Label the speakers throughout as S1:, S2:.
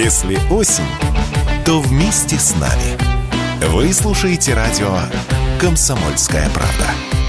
S1: Если осень, то вместе с нами. Вы слушаете радио «Комсомольская правда».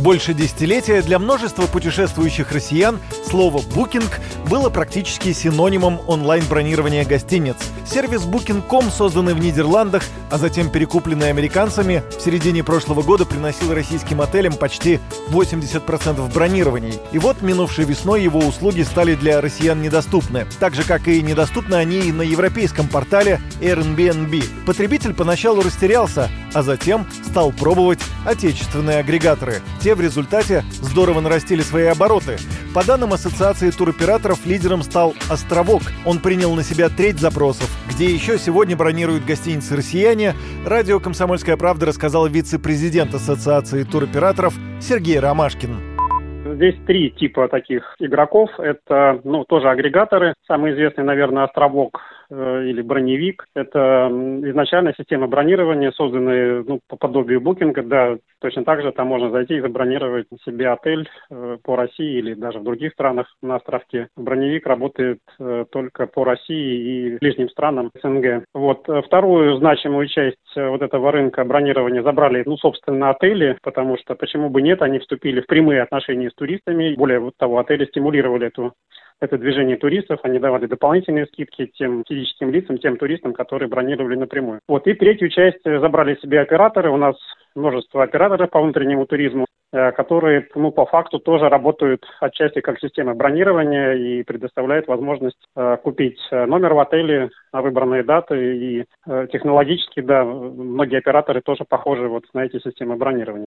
S2: Больше десятилетия для множества путешествующих россиян слово «букинг» было практически синонимом онлайн-бронирования гостиниц. Сервис Booking.com, созданный в Нидерландах, а затем перекупленный американцами, в середине прошлого года приносил российским отелям почти 80% бронирований. И вот минувшей весной его услуги стали для россиян недоступны. Так же, как и недоступны они и на европейском портале Airbnb. Потребитель поначалу растерялся, а затем стал пробовать отечественные агрегаторы. Те в результате здорово нарастили свои обороты. По данным Ассоциации туроператоров, лидером стал «Островок». Он принял на себя треть запросов. Где еще сегодня бронируют гостиницы «Россияне», радио «Комсомольская правда» рассказал вице-президент Ассоциации туроператоров Сергей Ромашкин.
S3: Здесь три типа таких игроков. Это, ну, тоже агрегаторы. Самый известный, наверное, островок или броневик. Это изначально система бронирования, созданная ну, по подобию букинга. Да, точно так же там можно зайти и забронировать себе отель э, по России или даже в других странах на островке. Броневик работает э, только по России и ближним странам СНГ. Вот. Вторую значимую часть вот этого рынка бронирования забрали, ну, собственно, отели, потому что почему бы нет, они вступили в прямые отношения с туристами. Более того, отели стимулировали эту это движение туристов, они давали дополнительные скидки тем физическим лицам, тем туристам, которые бронировали напрямую. Вот, и третью часть забрали себе операторы. У нас множество операторов по внутреннему туризму, э, которые, ну, по факту тоже работают отчасти как система бронирования и предоставляют возможность э, купить номер в отеле на выбранные даты. И э, технологически, да, многие операторы тоже похожи вот на эти системы бронирования.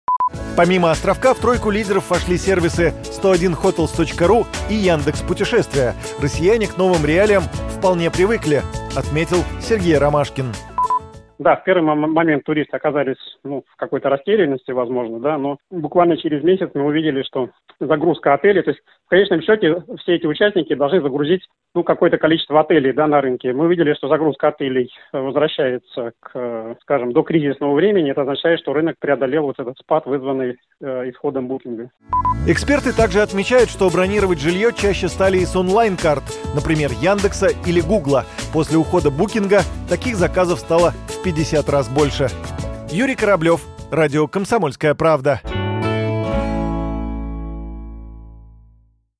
S2: Помимо «Островка» в тройку лидеров вошли сервисы 101hotels.ru и Яндекс Путешествия. Россияне к новым реалиям вполне привыкли, отметил Сергей Ромашкин.
S3: Да, в первый момент туристы оказались ну, в какой-то растерянности, возможно, да, но буквально через месяц мы увидели, что загрузка отелей, то есть в конечном счете все эти участники должны загрузить ну, какое-то количество отелей да, на рынке. Мы увидели, что загрузка отелей возвращается к, скажем, до кризисного времени. Это означает, что рынок преодолел вот этот спад, вызванный э, исходом букинга.
S2: Эксперты также отмечают, что бронировать жилье чаще стали из онлайн-карт, например, Яндекса или Гугла. После ухода букинга таких заказов стало 50 раз больше. Юрий Кораблев, Радио «Комсомольская правда».